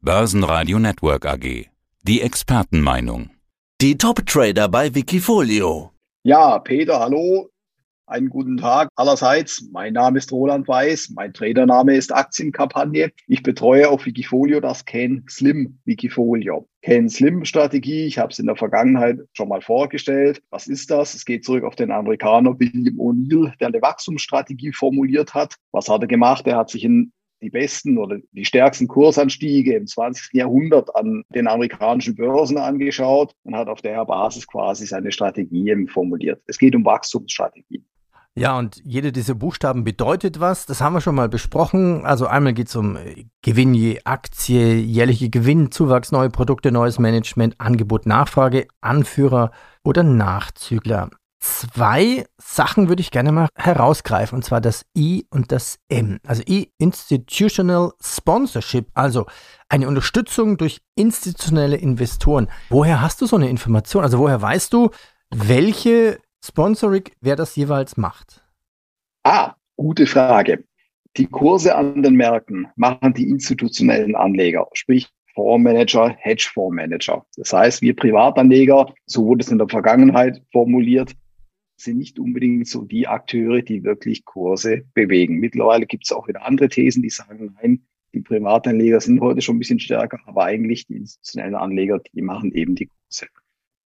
Börsenradio Network AG. Die Expertenmeinung. Die Top-Trader bei Wikifolio. Ja, Peter, hallo. Einen guten Tag allerseits. Mein Name ist Roland Weiß. Mein Tradername ist Aktienkampagne. Ich betreue auf Wikifolio das Can Slim Wikifolio. Can Slim Strategie. Ich habe es in der Vergangenheit schon mal vorgestellt. Was ist das? Es geht zurück auf den Amerikaner William O'Neill, der eine Wachstumsstrategie formuliert hat. Was hat er gemacht? Er hat sich in die besten oder die stärksten Kursanstiege im 20. Jahrhundert an den amerikanischen Börsen angeschaut und hat auf der Basis quasi seine Strategie formuliert. Es geht um Wachstumsstrategien. Ja, und jede dieser Buchstaben bedeutet was. Das haben wir schon mal besprochen. Also einmal geht es um äh, Gewinn je Aktie, jährliche Gewinnzuwachs, neue Produkte, neues Management, Angebot, Nachfrage, Anführer oder Nachzügler. Zwei Sachen würde ich gerne mal herausgreifen, und zwar das I und das M. Also I, Institutional Sponsorship, also eine Unterstützung durch institutionelle Investoren. Woher hast du so eine Information? Also woher weißt du, welche Sponsoring, wer das jeweils macht? Ah, gute Frage. Die Kurse an den Märkten machen die institutionellen Anleger, sprich Fondsmanager, Hedgefondsmanager. Das heißt, wir Privatanleger, so wurde es in der Vergangenheit formuliert, sind nicht unbedingt so die Akteure, die wirklich Kurse bewegen. Mittlerweile gibt es auch wieder andere Thesen, die sagen, nein, die Privatanleger sind heute schon ein bisschen stärker, aber eigentlich die institutionellen Anleger, die machen eben die Kurse.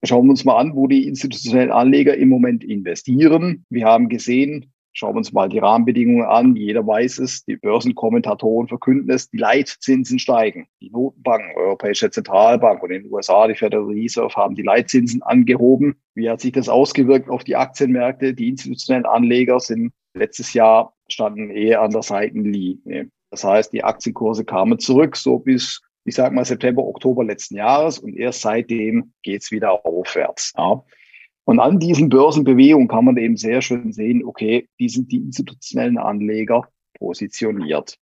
Schauen wir uns mal an, wo die institutionellen Anleger im Moment investieren. Wir haben gesehen, schauen wir uns mal die Rahmenbedingungen an. Jeder weiß es, die Börsenkommentatoren verkünden es, die Leitzinsen steigen. Die Notenbanken, Europäische Zentralbank und in den USA, die Federal Reserve, haben die Leitzinsen angehoben. Wie hat sich das ausgewirkt auf die Aktienmärkte? Die institutionellen Anleger sind letztes Jahr standen eher an der Seitenlinie. Das heißt, die Aktienkurse kamen zurück, so bis ich sage mal September, Oktober letzten Jahres und erst seitdem geht's wieder aufwärts. Ja. Und an diesen Börsenbewegungen kann man eben sehr schön sehen, okay, wie sind die institutionellen Anleger positioniert.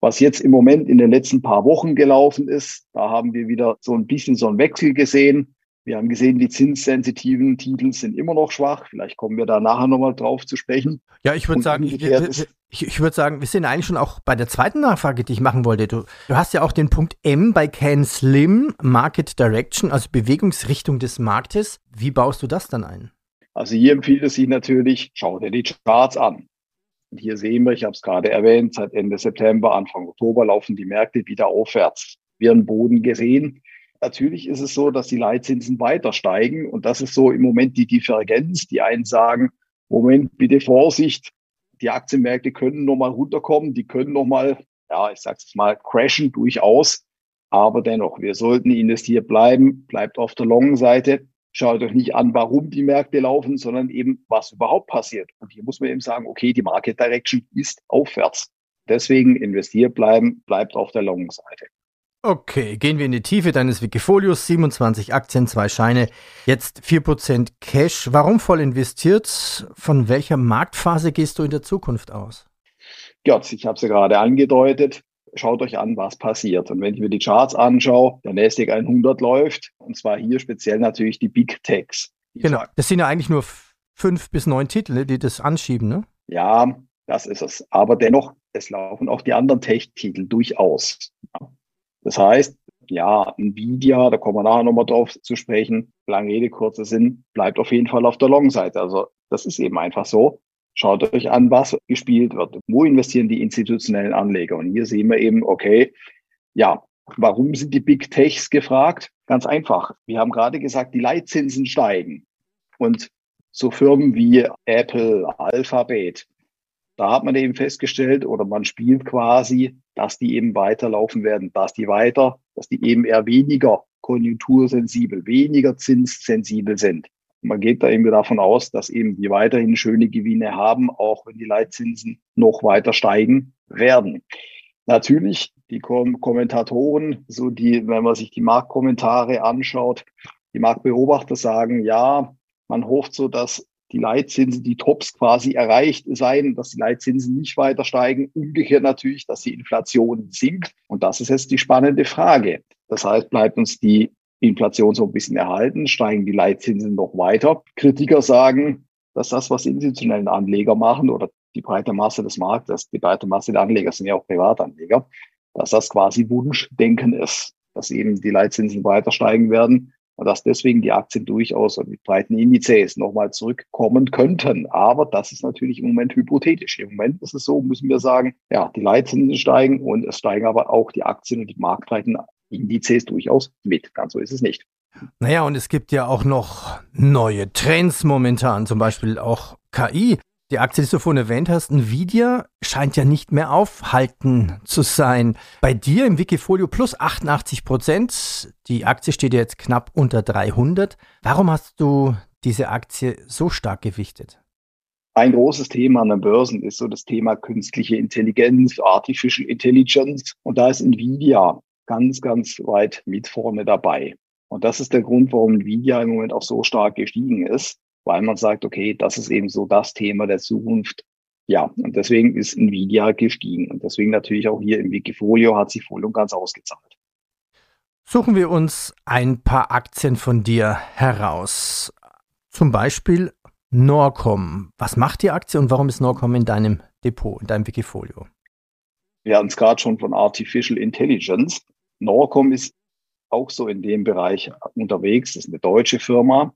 Was jetzt im Moment in den letzten paar Wochen gelaufen ist, da haben wir wieder so ein bisschen so einen Wechsel gesehen. Wir haben gesehen, die zinssensitiven Titel sind immer noch schwach. Vielleicht kommen wir da nachher nochmal drauf zu sprechen. Ja, ich würde sagen, ich, ich, ich würde sagen, wir sind eigentlich schon auch bei der zweiten Nachfrage, die ich machen wollte. Du, du hast ja auch den Punkt M bei Can Slim, Market Direction, also Bewegungsrichtung des Marktes. Wie baust du das dann ein? Also hier empfiehlt es sich natürlich, schau dir die Charts an. Und hier sehen wir, ich habe es gerade erwähnt, seit Ende September, Anfang Oktober laufen die Märkte wieder aufwärts. Wir haben Boden gesehen. Natürlich ist es so, dass die Leitzinsen weiter steigen und das ist so im Moment die Differenz. Die einen sagen, Moment, bitte Vorsicht, die Aktienmärkte können nochmal runterkommen, die können nochmal, ja, ich sag's jetzt mal, crashen durchaus. Aber dennoch, wir sollten investiert bleiben, bleibt auf der Long-Seite. Schaut euch nicht an, warum die Märkte laufen, sondern eben, was überhaupt passiert. Und hier muss man eben sagen, okay, die Market Direction ist aufwärts. Deswegen investiert bleiben, bleibt auf der Long-Seite. Okay, gehen wir in die Tiefe deines Wikifolios. 27 Aktien, zwei Scheine, jetzt 4% Cash. Warum voll investiert? Von welcher Marktphase gehst du in der Zukunft aus? Gott, ich habe es ja gerade angedeutet. Schaut euch an, was passiert. Und wenn ich mir die Charts anschaue, der NASDAQ 100 läuft, und zwar hier speziell natürlich die Big Techs. Genau, das sind ja eigentlich nur fünf bis neun Titel, die das anschieben, ne? Ja, das ist es. Aber dennoch, es laufen auch die anderen Tech-Titel durchaus. Das heißt, ja, Nvidia, da kommen wir nachher nochmal drauf zu sprechen, lange Rede, kurzer Sinn, bleibt auf jeden Fall auf der Long-Seite. Also das ist eben einfach so. Schaut euch an, was gespielt wird. Wo investieren die institutionellen Anleger? Und hier sehen wir eben, okay, ja, warum sind die Big Techs gefragt? Ganz einfach. Wir haben gerade gesagt, die Leitzinsen steigen. Und so Firmen wie Apple, Alphabet, da hat man eben festgestellt oder man spielt quasi, dass die eben weiterlaufen werden, dass die weiter, dass die eben eher weniger konjunktursensibel, weniger zinssensibel sind. Man geht da eben davon aus, dass eben die weiterhin schöne Gewinne haben, auch wenn die Leitzinsen noch weiter steigen werden. Natürlich, die Kom Kommentatoren, so die, wenn man sich die Marktkommentare anschaut, die Marktbeobachter sagen, ja, man hofft so, dass die Leitzinsen, die Tops quasi erreicht seien, dass die Leitzinsen nicht weiter steigen. Umgekehrt natürlich, dass die Inflation sinkt. Und das ist jetzt die spannende Frage. Das heißt, bleibt uns die Inflation so ein bisschen erhalten, steigen die Leitzinsen noch weiter. Kritiker sagen, dass das, was institutionellen Anleger machen oder die breite Masse des Marktes, die breite Masse der Anleger sind ja auch Privatanleger, dass das quasi Wunschdenken ist, dass eben die Leitzinsen weiter steigen werden und dass deswegen die Aktien durchaus und die breiten Indizes nochmal zurückkommen könnten. Aber das ist natürlich im Moment hypothetisch. Im Moment ist es so, müssen wir sagen, ja, die Leitzinsen steigen und es steigen aber auch die Aktien und die marktbreiten Indizes durchaus mit. Ganz so ist es nicht. Naja, und es gibt ja auch noch neue Trends momentan, zum Beispiel auch KI. Die Aktie, die du vorhin erwähnt hast, Nvidia, scheint ja nicht mehr aufhalten zu sein. Bei dir im Wikifolio plus 88 Prozent. Die Aktie steht jetzt knapp unter 300. Warum hast du diese Aktie so stark gewichtet? Ein großes Thema an den Börsen ist so das Thema künstliche Intelligenz, Artificial Intelligence. Und da ist Nvidia ganz, ganz weit mit vorne dabei. Und das ist der Grund, warum Nvidia im Moment auch so stark gestiegen ist weil man sagt, okay, das ist eben so das Thema der Zukunft. Ja, und deswegen ist Nvidia gestiegen. Und deswegen natürlich auch hier im Wikifolio hat sie voll und ganz ausgezahlt. Suchen wir uns ein paar Aktien von dir heraus. Zum Beispiel Norcom. Was macht die Aktie und warum ist Norcom in deinem Depot, in deinem Wikifolio? Wir hatten es gerade schon von Artificial Intelligence. Norcom ist auch so in dem Bereich unterwegs. Das ist eine deutsche Firma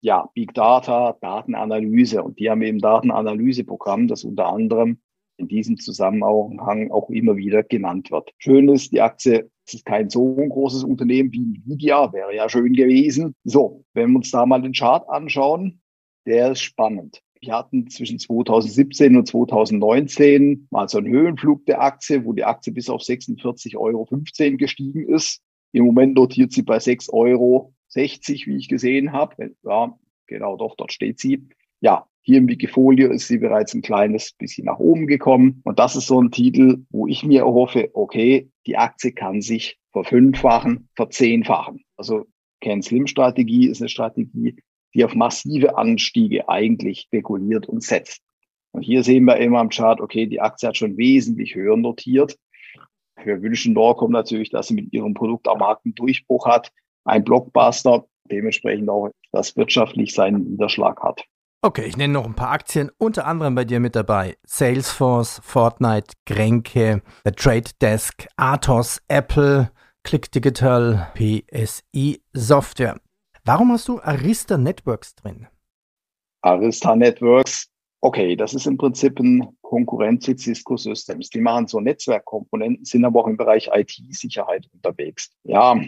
ja, Big Data, Datenanalyse. Und die haben eben Datenanalyseprogramm, das unter anderem in diesem Zusammenhang auch immer wieder genannt wird. Schön ist, die Aktie ist kein so großes Unternehmen wie Nvidia, wäre ja schön gewesen. So, wenn wir uns da mal den Chart anschauen, der ist spannend. Wir hatten zwischen 2017 und 2019 mal so einen Höhenflug der Aktie, wo die Aktie bis auf 46,15 Euro gestiegen ist. Im Moment notiert sie bei 6,60 Euro 60, wie ich gesehen habe. Ja, genau, doch, dort steht sie. Ja, hier im Wikifolio ist sie bereits ein kleines bisschen nach oben gekommen. Und das ist so ein Titel, wo ich mir hoffe, okay, die Aktie kann sich verfünffachen, verzehnfachen. Also Ken Slim Strategie ist eine Strategie, die auf massive Anstiege eigentlich spekuliert und setzt. Und hier sehen wir immer am Chart, okay, die Aktie hat schon wesentlich höher notiert. Wir wünschen Norcom natürlich, dass sie mit ihrem Produkt am Markt einen Durchbruch hat ein Blockbuster, dementsprechend auch das wirtschaftlich seinen Niederschlag hat. Okay, ich nenne noch ein paar Aktien, unter anderem bei dir mit dabei. Salesforce, Fortnite, Grenke, The Trade Desk, Athos, Apple, Click Digital, PSI Software. Warum hast du Arista Networks drin? Arista Networks, okay, das ist im Prinzip ein Konkurrent zu Cisco Systems. Die machen so Netzwerkkomponenten, sind aber auch im Bereich IT-Sicherheit unterwegs. Ja,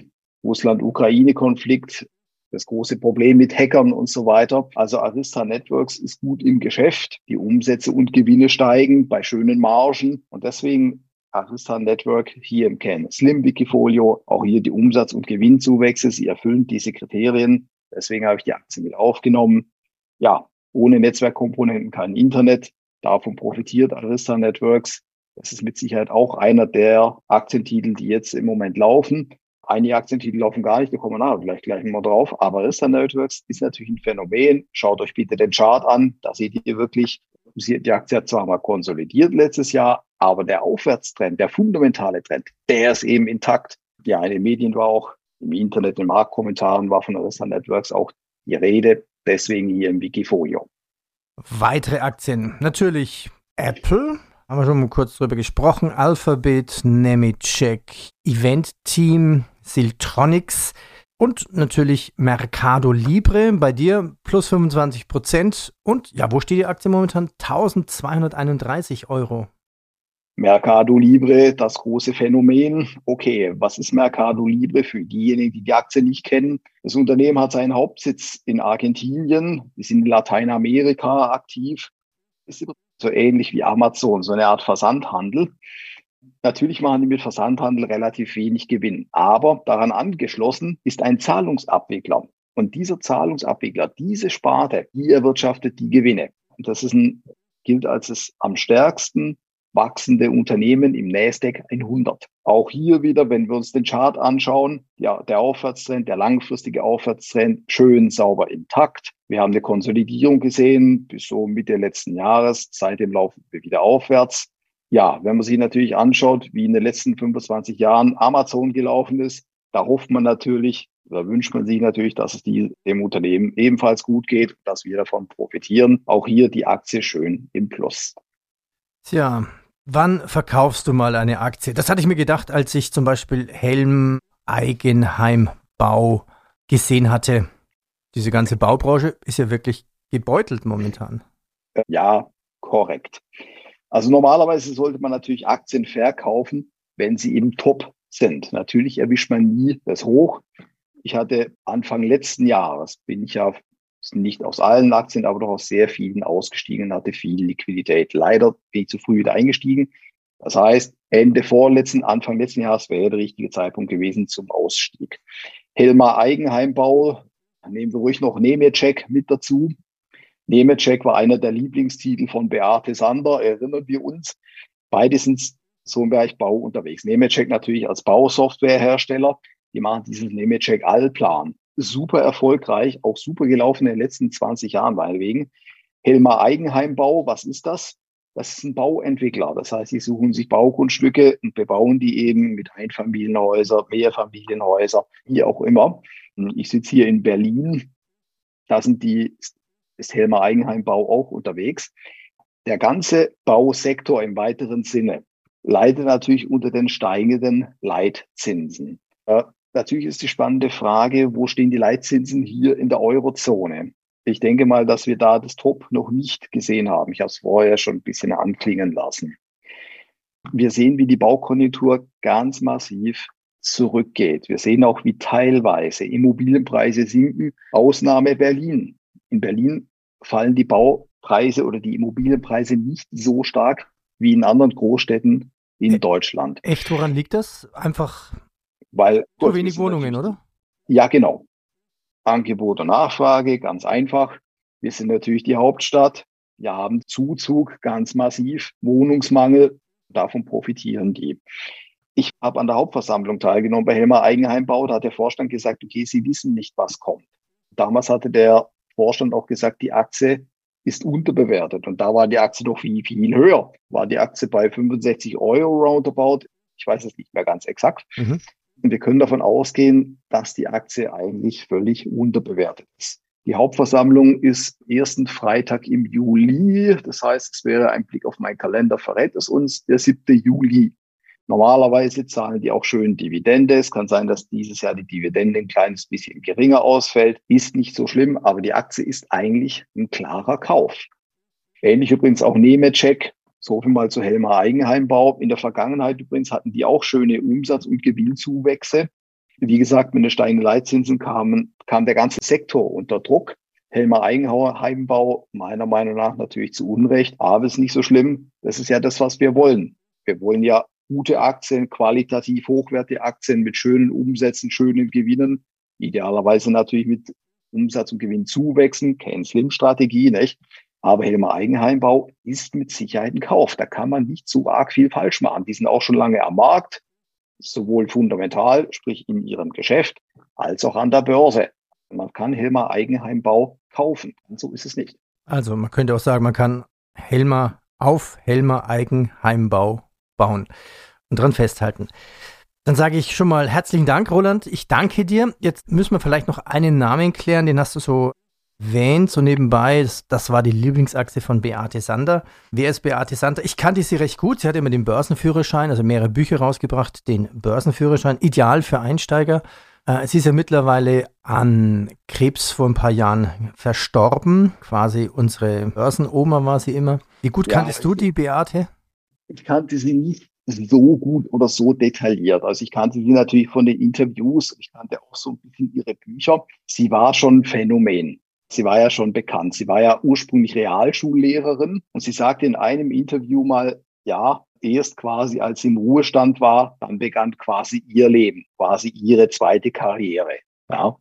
Russland-Ukraine-Konflikt, das große Problem mit Hackern und so weiter. Also Arista Networks ist gut im Geschäft. Die Umsätze und Gewinne steigen bei schönen Margen. Und deswegen Arista Network hier im Kern. Slim Wikifolio, auch hier die Umsatz- und Gewinnzuwächse. Sie erfüllen diese Kriterien. Deswegen habe ich die Aktie mit aufgenommen. Ja, ohne Netzwerkkomponenten kein Internet. Davon profitiert Arista Networks. Das ist mit Sicherheit auch einer der Aktientitel, die jetzt im Moment laufen. Einige Aktientitel laufen gar nicht, da kommen wir nachher gleich mal drauf. Aber Arista Networks ist natürlich ein Phänomen. Schaut euch bitte den Chart an. Da seht ihr wirklich, die Aktie hat zwar mal konsolidiert letztes Jahr, aber der Aufwärtstrend, der fundamentale Trend, der ist eben intakt. Ja, in den Medien war auch, im Internet, in Marktkommentaren war von Arista Networks auch die Rede. Deswegen hier im Wikifolio. Weitere Aktien. Natürlich Apple, haben wir schon mal kurz drüber gesprochen. Alphabet, Nemetschek, Event Team, Siltronics und natürlich Mercado Libre bei dir plus 25 Prozent. Und ja, wo steht die Aktie momentan? 1231 Euro. Mercado Libre, das große Phänomen. Okay, was ist Mercado Libre für diejenigen, die die Aktie nicht kennen? Das Unternehmen hat seinen Hauptsitz in Argentinien, ist in Lateinamerika aktiv, ist so ähnlich wie Amazon, so eine Art Versandhandel. Natürlich machen die mit Versandhandel relativ wenig Gewinn, aber daran angeschlossen ist ein Zahlungsabwickler. Und dieser Zahlungsabwickler, diese Sparte, die erwirtschaftet die Gewinne. Und das ist ein, gilt als das am stärksten wachsende Unternehmen im Nasdaq 100. Auch hier wieder, wenn wir uns den Chart anschauen, ja, der Aufwärtstrend, der langfristige Aufwärtstrend schön sauber intakt. Wir haben eine Konsolidierung gesehen bis so Mitte letzten Jahres. Seitdem laufen wir wieder aufwärts. Ja, wenn man sich natürlich anschaut, wie in den letzten 25 Jahren Amazon gelaufen ist, da hofft man natürlich, da wünscht man sich natürlich, dass es die, dem Unternehmen ebenfalls gut geht, dass wir davon profitieren. Auch hier die Aktie schön im Plus. Tja, Wann verkaufst du mal eine Aktie? Das hatte ich mir gedacht, als ich zum Beispiel Helm Eigenheimbau gesehen hatte. Diese ganze Baubranche ist ja wirklich gebeutelt momentan. Ja, korrekt. Also normalerweise sollte man natürlich Aktien verkaufen, wenn sie im Top sind. Natürlich erwischt man nie das Hoch. Ich hatte Anfang letzten Jahres, bin ich ja nicht aus allen Aktien, aber doch aus sehr vielen ausgestiegen und hatte viel Liquidität. Leider bin ich zu früh wieder eingestiegen. Das heißt, Ende vorletzten, Anfang letzten Jahres wäre der richtige Zeitpunkt gewesen zum Ausstieg. Helmer Eigenheimbau, nehmen wir ruhig noch Nemetschek mit dazu. Nemetschek war einer der Lieblingstitel von Beate Sander, erinnern wir uns. Beide sind so im Bereich Bau unterwegs. Nemetschek natürlich als Bausoftwarehersteller. Die machen diesen Nemetschek Allplan. Super erfolgreich, auch super gelaufen in den letzten 20 Jahren meinetwegen. Helmer Eigenheimbau, was ist das? Das ist ein Bauentwickler. Das heißt, sie suchen sich Baugrundstücke und bebauen die eben mit Einfamilienhäuser, Mehrfamilienhäuser, wie auch immer. Ich sitze hier in Berlin. Da sind die, ist Helmer Eigenheimbau auch unterwegs. Der ganze Bausektor im weiteren Sinne leidet natürlich unter den steigenden Leitzinsen. Äh, natürlich ist die spannende Frage, wo stehen die Leitzinsen hier in der Eurozone? Ich denke mal, dass wir da das Top noch nicht gesehen haben. Ich habe es vorher schon ein bisschen anklingen lassen. Wir sehen, wie die Baukonjunktur ganz massiv zurückgeht. Wir sehen auch, wie teilweise Immobilienpreise sinken. Ausnahme Berlin. In Berlin fallen die Baupreise oder die Immobilienpreise nicht so stark wie in anderen Großstädten in Deutschland. Echt, woran liegt das? Einfach weil zu wenig Wohnungen, oder? Ja, genau. Angebot und Nachfrage, ganz einfach. Wir sind natürlich die Hauptstadt. Wir haben Zuzug ganz massiv, Wohnungsmangel. Davon profitieren die. Ich habe an der Hauptversammlung teilgenommen bei Helmer Eigenheimbau. Da hat der Vorstand gesagt, okay, Sie wissen nicht, was kommt. Damals hatte der Vorstand auch gesagt, die Aktie ist unterbewertet. Und da war die Aktie doch viel, viel höher. War die Aktie bei 65 Euro roundabout. Ich weiß es nicht mehr ganz exakt. Mhm. Und wir können davon ausgehen, dass die Aktie eigentlich völlig unterbewertet ist. Die Hauptversammlung ist ersten Freitag im Juli. Das heißt, es wäre ein Blick auf meinen Kalender, verrät es uns, der 7. Juli. Normalerweise zahlen die auch schön Dividende. Es kann sein, dass dieses Jahr die Dividende ein kleines bisschen geringer ausfällt. Ist nicht so schlimm, aber die Aktie ist eigentlich ein klarer Kauf. Ähnlich übrigens auch Nemetschek. So viel mal zu Helmer Eigenheimbau. In der Vergangenheit übrigens hatten die auch schöne Umsatz- und Gewinnzuwächse. Wie gesagt, mit den steigenden Leitzinsen kamen, kam der ganze Sektor unter Druck. Helmer Eigenheimbau meiner Meinung nach natürlich zu Unrecht, aber ist nicht so schlimm. Das ist ja das, was wir wollen. Wir wollen ja gute Aktien, qualitativ hochwertige Aktien mit schönen Umsätzen, schönen Gewinnen. Idealerweise natürlich mit Umsatz- und Gewinnzuwächsen, Ken-Slim-Strategie, nicht? Aber Helmer Eigenheimbau ist mit Sicherheit ein Kauf. Da kann man nicht so arg viel falsch machen. Die sind auch schon lange am Markt, sowohl fundamental, sprich in ihrem Geschäft, als auch an der Börse. Man kann Helmer Eigenheimbau kaufen. Und so ist es nicht. Also man könnte auch sagen, man kann Helmer auf Helmer Eigenheimbau bauen und dran festhalten. Dann sage ich schon mal herzlichen Dank, Roland. Ich danke dir. Jetzt müssen wir vielleicht noch einen Namen klären, den hast du so erwähnt, so nebenbei, das, das, war die Lieblingsachse von Beate Sander. Wer ist Beate Sander? Ich kannte sie recht gut. Sie hat immer den Börsenführerschein, also mehrere Bücher rausgebracht, den Börsenführerschein, ideal für Einsteiger. Äh, sie ist ja mittlerweile an Krebs vor ein paar Jahren verstorben. Quasi unsere Börsenoma war sie immer. Wie gut ja, kanntest du die Beate? Ich kannte sie nicht so gut oder so detailliert. Also ich kannte sie natürlich von den Interviews, ich kannte auch so ein bisschen ihre Bücher. Sie war schon ein Phänomen. Sie war ja schon bekannt. Sie war ja ursprünglich Realschullehrerin und sie sagte in einem Interview mal, ja, erst quasi als sie im Ruhestand war, dann begann quasi ihr Leben, quasi ihre zweite Karriere. Ja.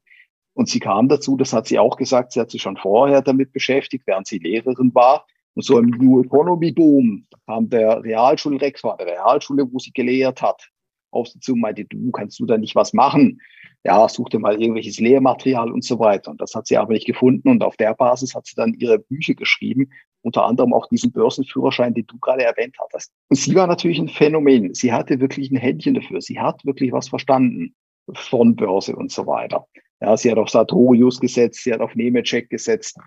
Und sie kam dazu, das hat sie auch gesagt, sie hat sich schon vorher damit beschäftigt, während sie Lehrerin war. Und so im New Economy Boom kam der Realschulrektor der Realschule, wo sie gelehrt hat, auf sie zu und meinte, du kannst du da nicht was machen? ja, suchte mal irgendwelches Lehrmaterial und so weiter. Und das hat sie aber nicht gefunden. Und auf der Basis hat sie dann ihre Bücher geschrieben, unter anderem auch diesen Börsenführerschein, den du gerade erwähnt hattest. Und sie war natürlich ein Phänomen. Sie hatte wirklich ein Händchen dafür. Sie hat wirklich was verstanden von Börse und so weiter. Ja, sie hat auf Sartorius gesetzt, sie hat auf Nemetschek gesetzt.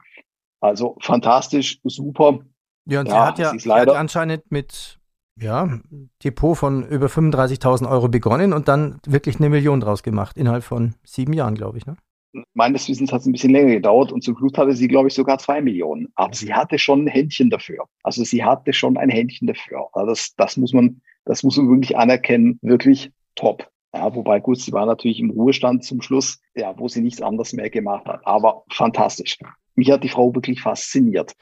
Also fantastisch, super. Ja, und ja, sie hat ja sie leider, hat anscheinend mit ja, Depot von über 35.000 Euro begonnen und dann wirklich eine Million draus gemacht, innerhalb von sieben Jahren, glaube ich. Ne? Meines Wissens hat es ein bisschen länger gedauert und zum Schluss hatte sie, glaube ich, sogar zwei Millionen. Aber sie hatte schon ein Händchen dafür. Also sie hatte schon ein Händchen dafür. Also das, das muss man, das muss man wirklich anerkennen. Wirklich top. Ja, wobei gut, sie war natürlich im Ruhestand zum Schluss, ja, wo sie nichts anderes mehr gemacht hat. Aber fantastisch. Mich hat die Frau wirklich fasziniert.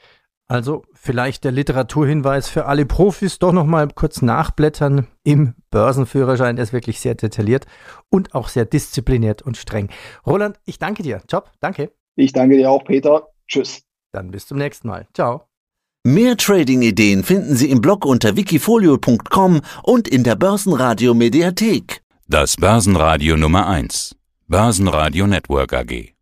Also vielleicht der Literaturhinweis für alle Profis, doch nochmal kurz nachblättern im Börsenführerschein. Der ist wirklich sehr detailliert und auch sehr diszipliniert und streng. Roland, ich danke dir. Job, danke. Ich danke dir auch, Peter. Tschüss. Dann bis zum nächsten Mal. Ciao. Mehr Trading-Ideen finden Sie im Blog unter wikifolio.com und in der Börsenradio Mediathek. Das Börsenradio Nummer 1. Börsenradio Network AG.